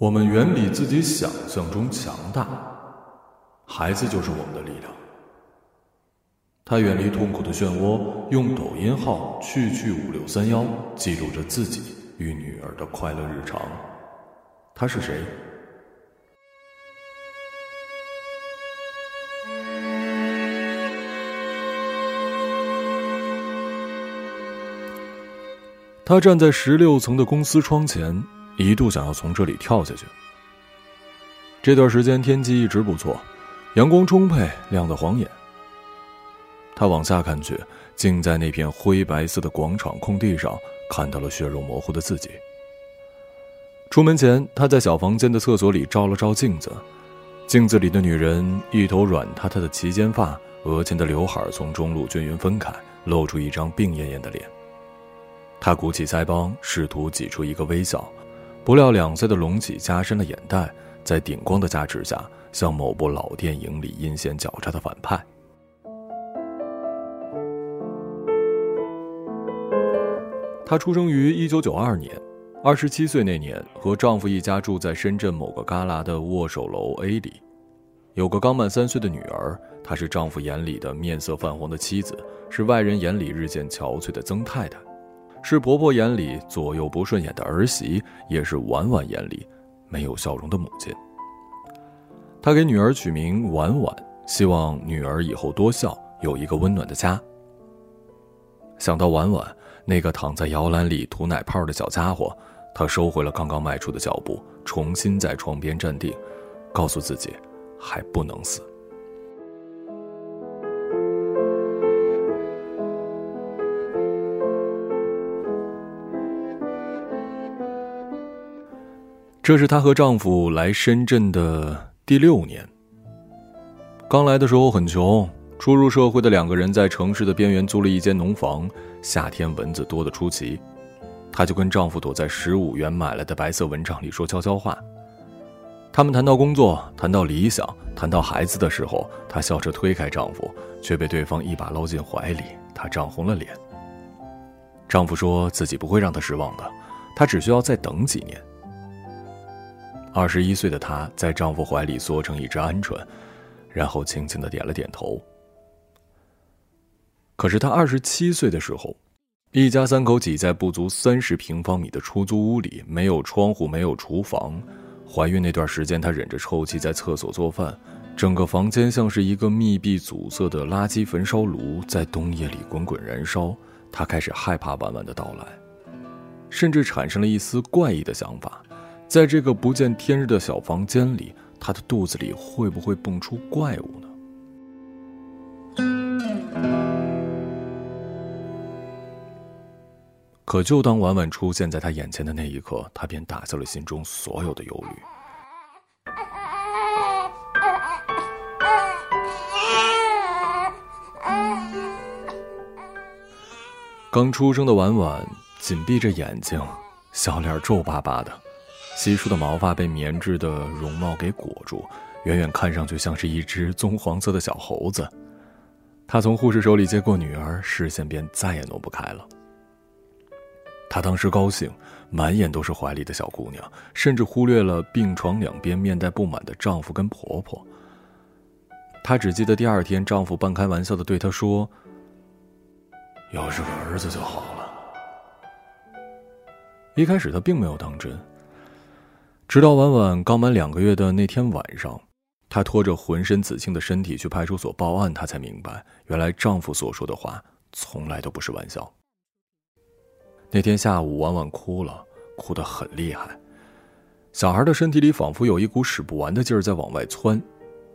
我们远比自己想象中强大，孩子就是我们的力量。他远离痛苦的漩涡，用抖音号去去五六三幺记录着自己与女儿的快乐日常。他是谁？他站在十六层的公司窗前。一度想要从这里跳下去。这段时间天气一直不错，阳光充沛，亮得晃眼。他往下看去，竟在那片灰白色的广场空地上看到了血肉模糊的自己。出门前，他在小房间的厕所里照了照镜子，镜子里的女人一头软塌塌的齐肩发，额前的刘海从中路均匀分开，露出一张病恹恹的脸。他鼓起腮帮，试图挤出一个微笑。不料，两岁的隆起加深了眼袋，在顶光的加持下，像某部老电影里阴险狡诈的反派。她出生于一九九二年，二十七岁那年，和丈夫一家住在深圳某个旮旯的握手楼 A 里，有个刚满三岁的女儿。她是丈夫眼里的面色泛黄的妻子，是外人眼里日渐憔悴的曾太太。是婆婆眼里左右不顺眼的儿媳，也是婉婉眼里没有笑容的母亲。她给女儿取名婉婉，希望女儿以后多笑，有一个温暖的家。想到婉婉那个躺在摇篮里吐奶泡的小家伙，她收回了刚刚迈出的脚步，重新在床边站定，告诉自己还不能死。这是她和丈夫来深圳的第六年。刚来的时候很穷，初入社会的两个人在城市的边缘租了一间农房，夏天蚊子多得出奇。她就跟丈夫躲在十五元买来的白色蚊帐里说悄悄话。他们谈到工作，谈到理想，谈到孩子的时候，她笑着推开丈夫，却被对方一把搂进怀里，她涨红了脸。丈夫说自己不会让她失望的，他只需要再等几年。二十一岁的她在丈夫怀里缩成一只鹌鹑，然后轻轻的点了点头。可是她二十七岁的时候，一家三口挤在不足三十平方米的出租屋里，没有窗户，没有厨房。怀孕那段时间，她忍着臭气在厕所做饭，整个房间像是一个密闭阻塞的垃圾焚烧炉，在冬夜里滚滚燃烧。她开始害怕婉婉的到来，甚至产生了一丝怪异的想法。在这个不见天日的小房间里，他的肚子里会不会蹦出怪物呢？可就当婉婉出现在他眼前的那一刻，他便打消了心中所有的忧虑。刚出生的婉婉紧闭着眼睛，小脸皱巴巴的。稀疏的毛发被棉质的绒帽给裹住，远远看上去像是一只棕黄色的小猴子。他从护士手里接过女儿，视线便再也挪不开了。他当时高兴，满眼都是怀里的小姑娘，甚至忽略了病床两边面带不满的丈夫跟婆婆。她只记得第二天，丈夫半开玩笑的对她说：“要是个儿子就好了。”一开始她并没有当真。直到婉婉刚满两个月的那天晚上，她拖着浑身紫青的身体去派出所报案，她才明白，原来丈夫所说的话从来都不是玩笑。那天下午，婉婉哭了，哭得很厉害，小孩的身体里仿佛有一股使不完的劲儿在往外窜，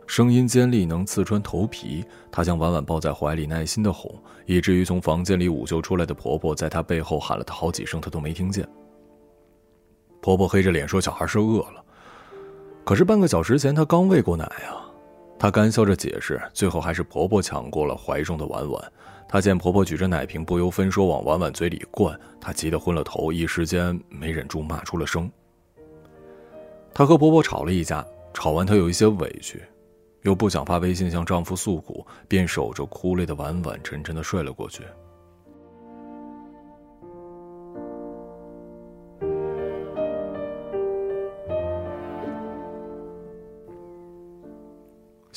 声音尖利，能刺穿头皮。她将婉婉抱在怀里，耐心的哄，以至于从房间里午休出来的婆婆在她背后喊了她好几声，她都没听见。婆婆黑着脸说：“小孩是饿了，可是半个小时前她刚喂过奶啊。”她干笑着解释，最后还是婆婆抢过了怀中的婉婉。她见婆婆举着奶瓶不由分说往婉婉嘴里灌，她急得昏了头，一时间没忍住骂出了声。她和婆婆吵了一架，吵完她有一些委屈，又不想发微信向丈夫诉苦，便守着哭累的婉婉沉沉的睡了过去。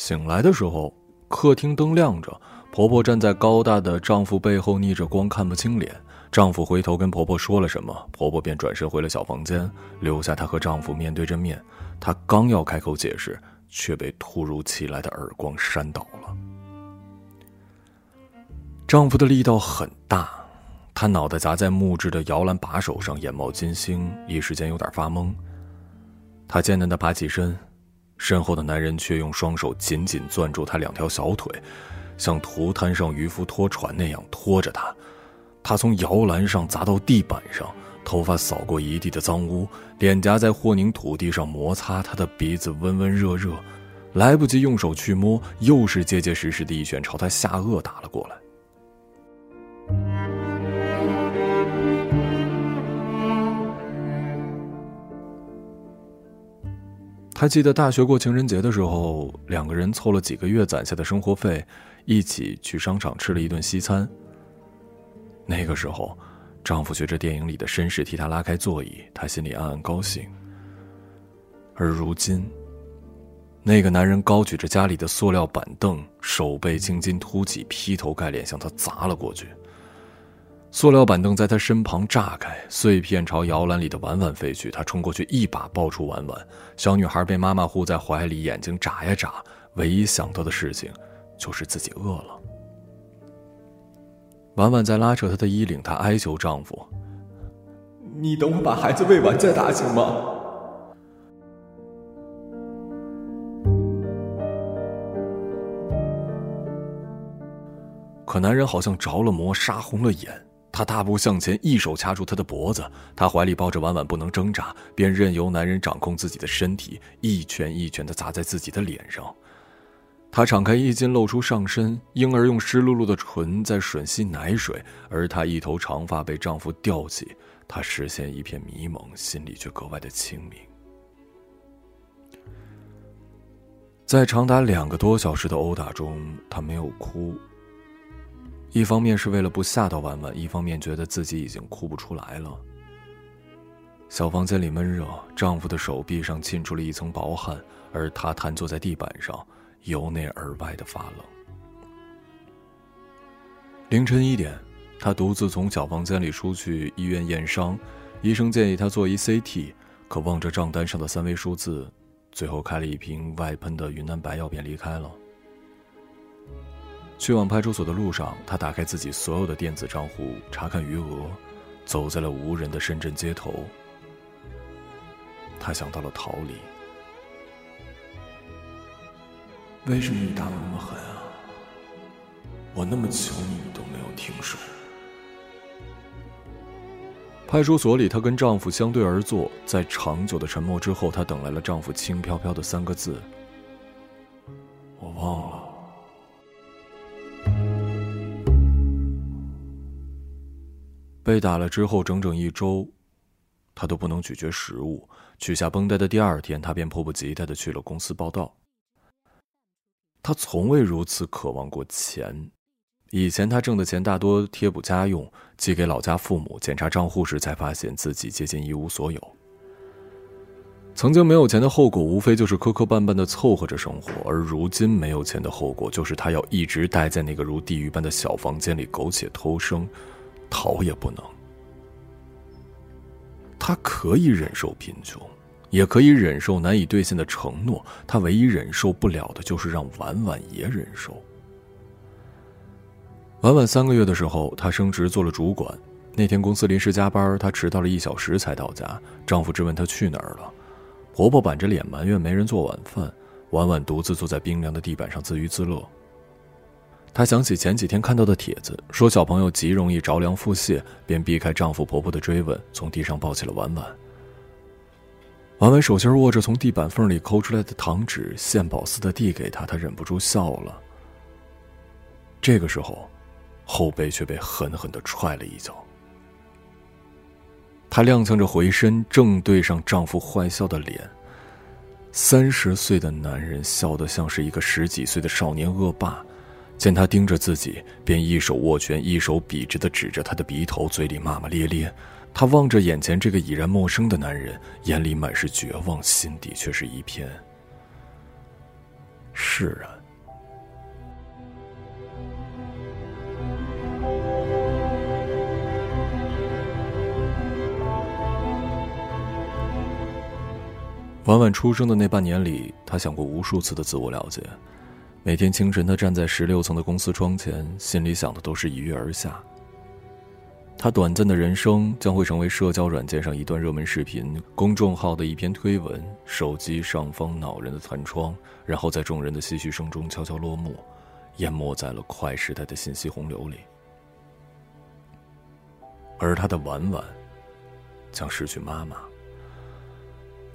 醒来的时候，客厅灯亮着，婆婆站在高大的丈夫背后，逆着光看不清脸。丈夫回头跟婆婆说了什么，婆婆便转身回了小房间，留下她和丈夫面对着面。她刚要开口解释，却被突如其来的耳光扇倒了。丈夫的力道很大，他脑袋砸在木质的摇篮把手上，眼冒金星，一时间有点发懵。他艰难的爬起身，身后的男人却用双手紧紧攥住他两条小腿，像涂滩上渔夫拖船那样拖着他。他从摇篮上砸到地板上，头发扫过一地的脏污，脸颊在和泥土地上摩擦，他的鼻子温温热热，来不及用手去摸，又是结结实实的一拳朝他下颚打了过来。他记得大学过情人节的时候，两个人凑了几个月攒下的生活费，一起去商场吃了一顿西餐。那个时候，丈夫学着电影里的绅士替她拉开座椅，她心里暗暗高兴。而如今，那个男人高举着家里的塑料板凳，手背青筋凸起，劈头盖脸向她砸了过去。塑料板凳在他身旁炸开，碎片朝摇篮里的婉婉飞去。他冲过去，一把抱住婉婉。小女孩被妈妈护在怀里，眼睛眨呀眨，唯一想到的事情就是自己饿了。婉婉在拉扯她的衣领，她哀求丈夫：“你等我把孩子喂完再打，行吗？”可男人好像着了魔，杀红了眼。他大步向前，一手掐住她的脖子，他怀里抱着婉婉不能挣扎，便任由男人掌控自己的身体，一拳一拳地砸在自己的脸上。他敞开衣襟，露出上身，婴儿用湿漉漉的唇在吮吸奶水，而她一头长发被丈夫吊起，她视线一片迷蒙，心里却格外的清明。在长达两个多小时的殴打中，她没有哭。一方面是为了不吓到婉婉，一方面觉得自己已经哭不出来了。小房间里闷热，丈夫的手臂上沁出了一层薄汗，而她瘫坐在地板上，由内而外的发冷。凌晨一点，她独自从小房间里出去医院验伤，医生建议她做一 CT，可望着账单上的三位数字，最后开了一瓶外喷的云南白药便离开了。去往派出所的路上，他打开自己所有的电子账户，查看余额，走在了无人的深圳街头。他想到了逃离。为什么你打我那么狠啊？我那么求你，你都没有停手。派出所里，她跟丈夫相对而坐，在长久的沉默之后，她等来了丈夫轻飘飘的三个字：“我忘了。”被打了之后，整整一周，他都不能咀嚼食物。取下绷带的第二天，他便迫不及待的去了公司报道。他从未如此渴望过钱。以前他挣的钱大多贴补家用，寄给老家父母。检查账户时，才发现自己接近一无所有。曾经没有钱的后果，无非就是磕磕绊绊的凑合着生活；而如今没有钱的后果，就是他要一直待在那个如地狱般的小房间里，苟且偷生。逃也不能。他可以忍受贫穷，也可以忍受难以兑现的承诺。他唯一忍受不了的就是让婉婉也忍受。婉婉三个月的时候，她升职做了主管。那天公司临时加班，她迟到了一小时才到家。丈夫质问她去哪儿了，婆婆板着脸埋怨没人做晚饭。婉婉独自坐在冰凉的地板上自娱自乐。她想起前几天看到的帖子，说小朋友极容易着凉腹泻，便避开丈夫婆婆的追问，从地上抱起了婉婉。婉婉手心握着从地板缝里抠出来的糖纸，献宝似的递给她，她忍不住笑了。这个时候，后背却被狠狠的踹了一脚。她踉跄着回身，正对上丈夫坏笑的脸。三十岁的男人笑得像是一个十几岁的少年恶霸。见他盯着自己，便一手握拳，一手笔直的指着他的鼻头，嘴里骂骂咧咧。他望着眼前这个已然陌生的男人，眼里满是绝望，心底却是一片释然。婉婉出生的那半年里，他想过无数次的自我了解。每天清晨，他站在十六层的公司窗前，心里想的都是一跃而下。他短暂的人生将会成为社交软件上一段热门视频、公众号的一篇推文、手机上方恼人的弹窗，然后在众人的唏嘘声中悄悄落幕，淹没在了快时代的信息洪流里。而他的婉婉，将失去妈妈。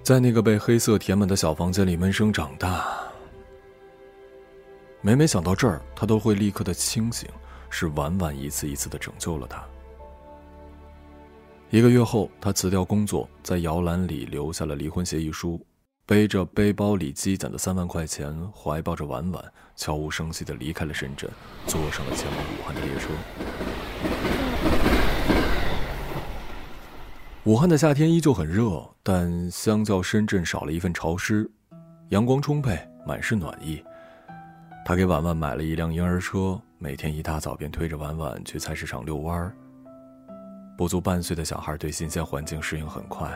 在那个被黑色填满的小房间里闷声长大。每每想到这儿，他都会立刻的清醒，是婉婉一次一次的拯救了他。一个月后，他辞掉工作，在摇篮里留下了离婚协议书，背着背包里积攒的三万块钱，怀抱着婉婉，悄无声息的离开了深圳，坐上了前往武汉的列车。武汉的夏天依旧很热，但相较深圳少了一份潮湿，阳光充沛，满是暖意。他给婉婉买了一辆婴儿车，每天一大早便推着婉婉去菜市场遛弯儿。不足半岁的小孩对新鲜环境适应很快，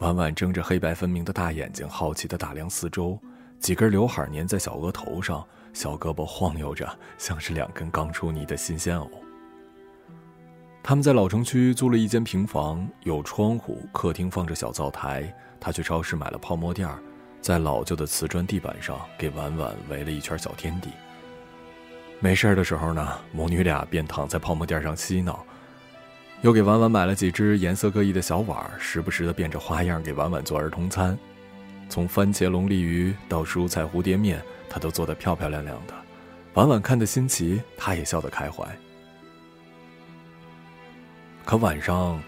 婉婉睁着黑白分明的大眼睛，好奇地打量四周，几根刘海粘在小额头上，小胳膊晃悠着，像是两根刚出泥的新鲜藕。他们在老城区租了一间平房，有窗户，客厅放着小灶台。他去超市买了泡沫垫儿，在老旧的瓷砖地板上给婉婉围了一圈小天地。没事的时候呢，母女俩便躺在泡沫垫上嬉闹。又给婉婉买了几只颜色各异的小碗，时不时的变着花样给婉婉做儿童餐，从番茄龙利鱼到蔬菜蝴蝶面，他都做得漂漂亮亮的。婉婉看得新奇，他也笑得开怀。可晚上，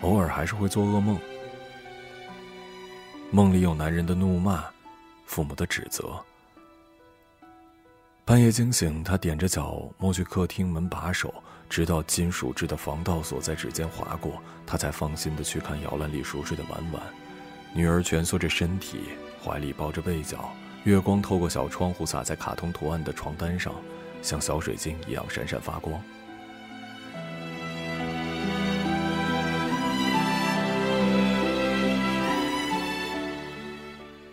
偶尔还是会做噩梦，梦里有男人的怒骂，父母的指责。半夜惊醒，他踮着脚摸去客厅门把手，直到金属制的防盗锁在指尖划过，他才放心的去看摇篮里熟睡的婉婉。女儿蜷缩着身体，怀里抱着被角，月光透过小窗户洒在卡通图案的床单上，像小水晶一样闪闪发光。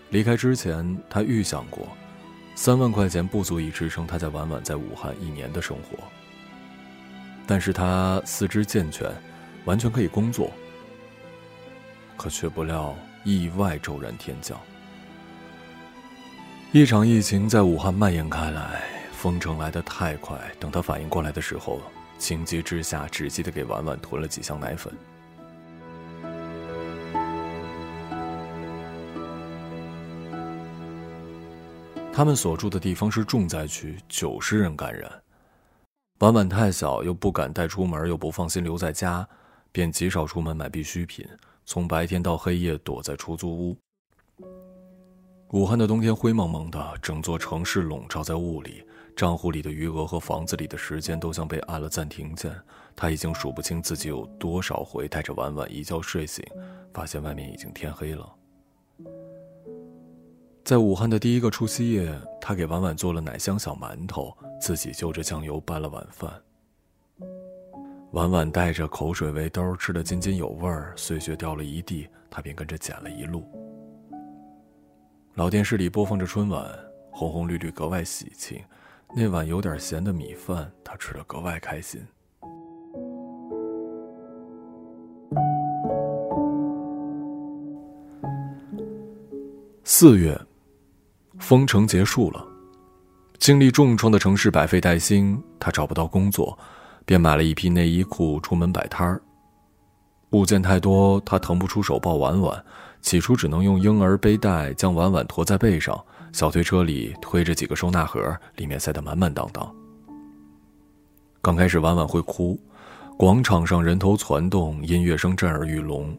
离开之前，他预想过。三万块钱不足以支撑他在婉婉在武汉一年的生活，但是他四肢健全，完全可以工作。可却不料意外骤然天降，一场疫情在武汉蔓延开来，封城来得太快。等他反应过来的时候，情急之下只记得给婉婉囤了几箱奶粉。他们所住的地方是重灾区，九十人感染。婉婉太小，又不敢带出门，又不放心留在家，便极少出门买必需品，从白天到黑夜躲在出租屋。武汉的冬天灰蒙蒙的，整座城市笼罩在雾里，账户里的余额和房子里的时间都像被按了暂停键。他已经数不清自己有多少回带着婉婉一觉睡醒，发现外面已经天黑了。在武汉的第一个除夕夜，他给婉婉做了奶香小馒头，自己就着酱油拌了晚饭。婉婉带着口水围兜，吃得津津有味儿，碎屑掉了一地，他便跟着捡了一路。老电视里播放着春晚，红红绿绿格外喜庆，那碗有点咸的米饭，他吃得格外开心。四月。封城结束了，经历重创的城市百废待兴，他找不到工作，便买了一批内衣裤出门摆摊儿。物件太多，他腾不出手抱婉婉，起初只能用婴儿背带将婉婉驮在背上，小推车里推着几个收纳盒，里面塞得满满当当。刚开始婉婉会哭，广场上人头攒动，音乐声震耳欲聋。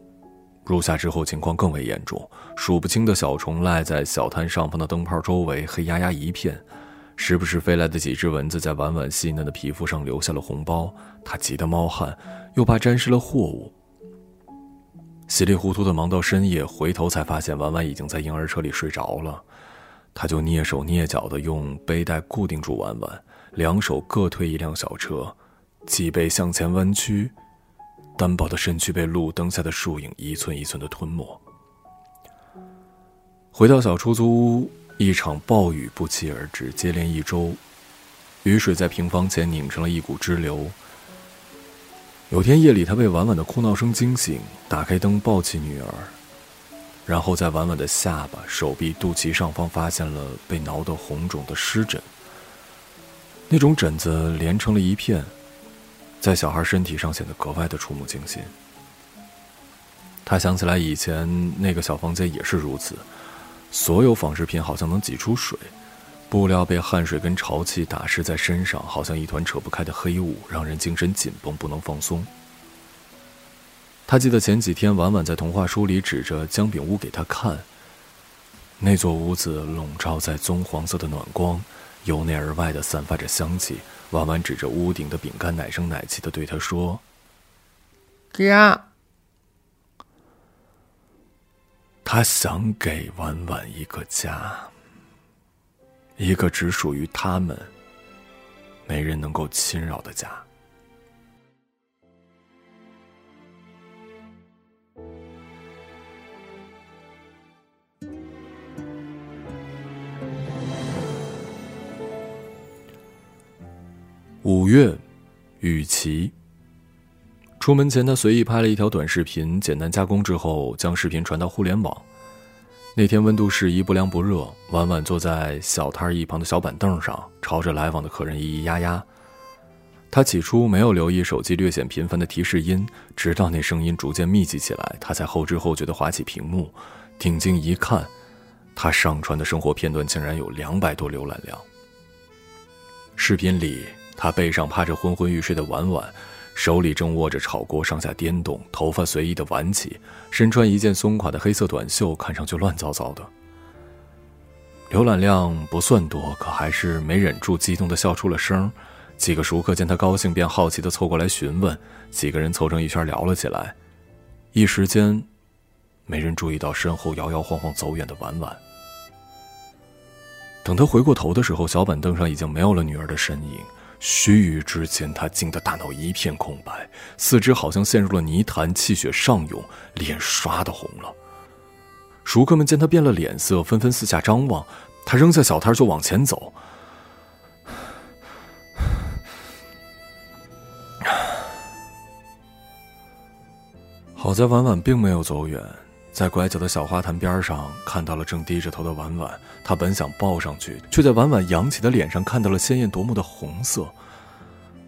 入夏之后，情况更为严重，数不清的小虫赖在小摊上方的灯泡周围，黑压压一片。时不时飞来的几只蚊子在婉婉细嫩的皮肤上留下了红包，他急得冒汗，又怕沾湿了货物。稀里糊涂的忙到深夜，回头才发现婉婉已经在婴儿车里睡着了。他就蹑手蹑脚地用背带固定住婉婉，两手各推一辆小车，脊背向前弯曲，单薄的身躯被路灯下的树影一寸一寸地吞没。回到小出租屋，一场暴雨不期而至，接连一周，雨水在平房前拧成了一股支流。有天夜里，他被婉婉的哭闹声惊醒，打开灯，抱起女儿，然后在婉婉的下巴、手臂、肚脐上方发现了被挠得红肿的湿疹。那种疹子连成了一片，在小孩身体上显得格外的触目惊心。他想起来以前那个小房间也是如此，所有纺织品好像能挤出水。布料被汗水跟潮气打湿在身上，好像一团扯不开的黑雾，让人精神紧绷，不能放松。他记得前几天婉婉在童话书里指着姜饼屋给他看。那座屋子笼罩在棕黄色的暖光，由内而外的散发着香气。婉婉指着屋顶的饼干，奶声奶气的对他说：“家。”他想给婉婉一个家。一个只属于他们、没人能够侵扰的家。月，雨琦。出门前，他随意拍了一条短视频，简单加工之后，将视频传到互联网。那天温度适宜，不凉不热。婉婉坐在小摊一旁的小板凳上，朝着来往的客人咿咿呀呀。他起初没有留意手机略显频繁的提示音，直到那声音逐渐密集起来，他才后知后觉地划起屏幕，定睛一看，他上传的生活片段竟然有两百多浏览量。视频里，他背上趴着昏昏欲睡的婉婉。手里正握着炒锅，上下颠动，头发随意的挽起，身穿一件松垮的黑色短袖，看上去乱糟糟的。浏览量不算多，可还是没忍住激动的笑出了声。几个熟客见他高兴，便好奇的凑过来询问。几个人凑成一圈聊了起来，一时间，没人注意到身后摇摇晃晃走远的婉婉。等他回过头的时候，小板凳上已经没有了女儿的身影。须臾之间，他惊得大脑一片空白，四肢好像陷入了泥潭，气血上涌，脸唰的红了。熟客们见他变了脸色，纷纷四下张望。他扔下小摊就往前走。好在婉婉并没有走远，在拐角的小花坛边上看到了正低着头的婉婉。他本想抱上去，却在婉婉扬起的脸上看到了鲜艳夺目的红色。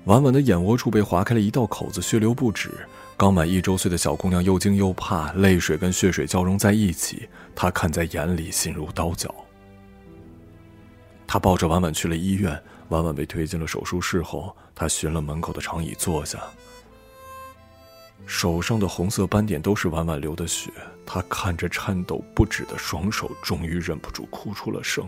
婉婉的眼窝处被划开了一道口子，血流不止。刚满一周岁的小姑娘又惊又怕，泪水跟血水交融在一起，她看在眼里，心如刀绞。他抱着婉婉去了医院，婉婉被推进了手术室后，他寻了门口的长椅坐下。手上的红色斑点都是婉婉流的血，他看着颤抖不止的双手，终于忍不住哭出了声。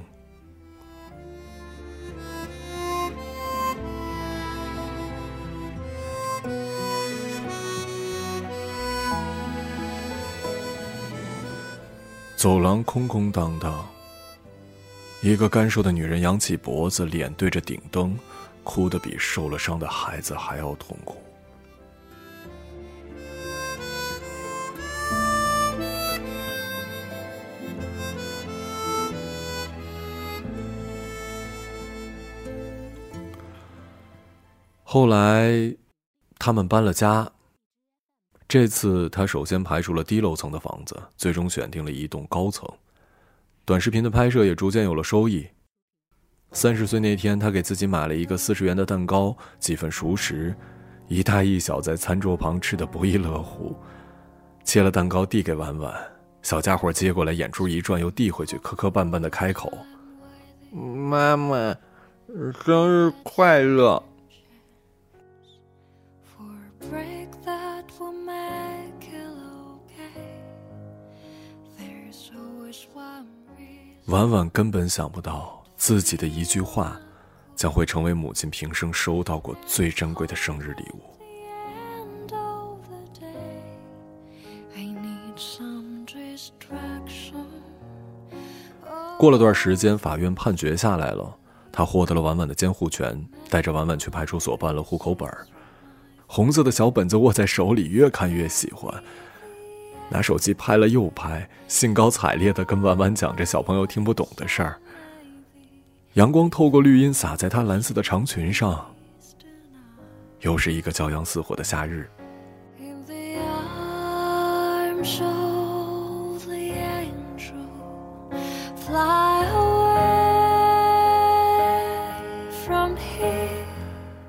走廊空空荡荡，一个干瘦的女人仰起脖子，脸对着顶灯，哭得比受了伤的孩子还要痛苦。后来，他们搬了家。这次他首先排除了低楼层的房子，最终选定了一栋高层。短视频的拍摄也逐渐有了收益。三十岁那天，他给自己买了一个四十元的蛋糕，几份熟食，一大一小在餐桌旁吃得不亦乐乎。切了蛋糕递给婉婉，小家伙接过来，眼珠一转，又递回去，磕磕绊绊的开口：“妈妈，生日快乐。”婉婉根本想不到，自己的一句话，将会成为母亲平生收到过最珍贵的生日礼物。过了段时间，法院判决下来了，他获得了婉婉的监护权，带着婉婉去派出所办了户口本红色的小本子握在手里，越看越喜欢，拿手机拍了又拍，兴高采烈地跟婉婉讲着小朋友听不懂的事儿。阳光透过绿荫洒在她蓝色的长裙上。又是一个骄阳似火的夏日。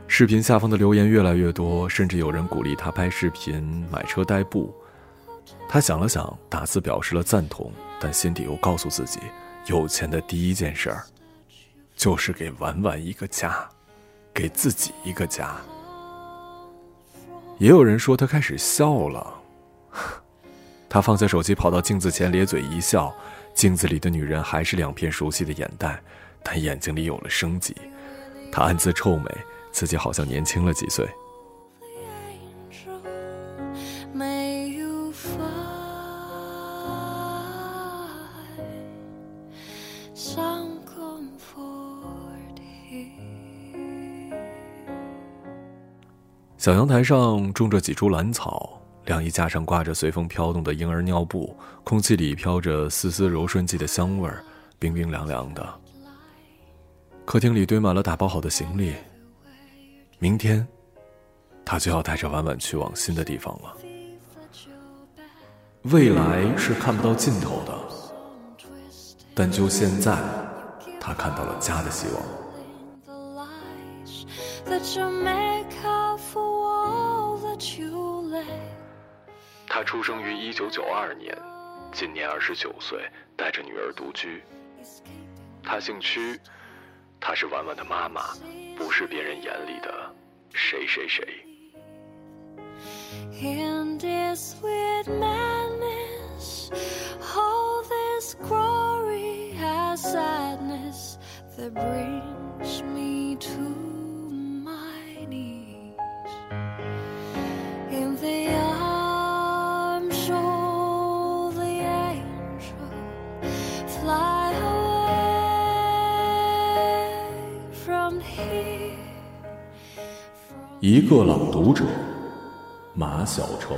视频下方的留言越来越多，甚至有人鼓励他拍视频、买车代步。他想了想，打字表示了赞同，但心底又告诉自己，有钱的第一件事儿，就是给婉婉一个家，给自己一个家。也有人说他开始笑了，他放下手机，跑到镜子前咧嘴一笑，镜子里的女人还是两片熟悉的眼袋，但眼睛里有了生机。他暗自臭美，自己好像年轻了几岁。小阳台上种着几株兰草，晾衣架上挂着随风飘动的婴儿尿布，空气里飘着丝丝柔顺剂的香味儿，冰冰凉凉的。客厅里堆满了打包好的行李，明天，他就要带着婉婉去往新的地方了。未来是看不到尽头的，但就现在，他看到了家的希望。他出生于一九九二年，今年二十九岁，带着女儿独居。他姓屈，她是婉婉的妈妈，不是别人眼里的谁谁谁。一个朗读者，马晓成。